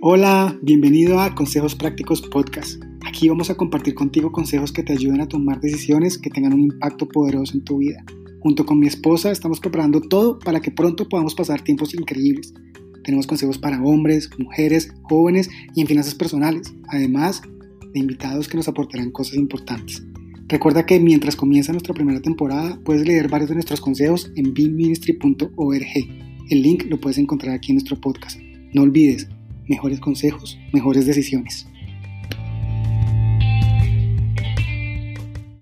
Hola, bienvenido a Consejos Prácticos Podcast. Aquí vamos a compartir contigo consejos que te ayuden a tomar decisiones que tengan un impacto poderoso en tu vida. Junto con mi esposa estamos preparando todo para que pronto podamos pasar tiempos increíbles. Tenemos consejos para hombres, mujeres, jóvenes y en finanzas personales, además de invitados que nos aportarán cosas importantes. Recuerda que mientras comienza nuestra primera temporada puedes leer varios de nuestros consejos en beamministry.org. El link lo puedes encontrar aquí en nuestro podcast. No olvides, mejores consejos, mejores decisiones.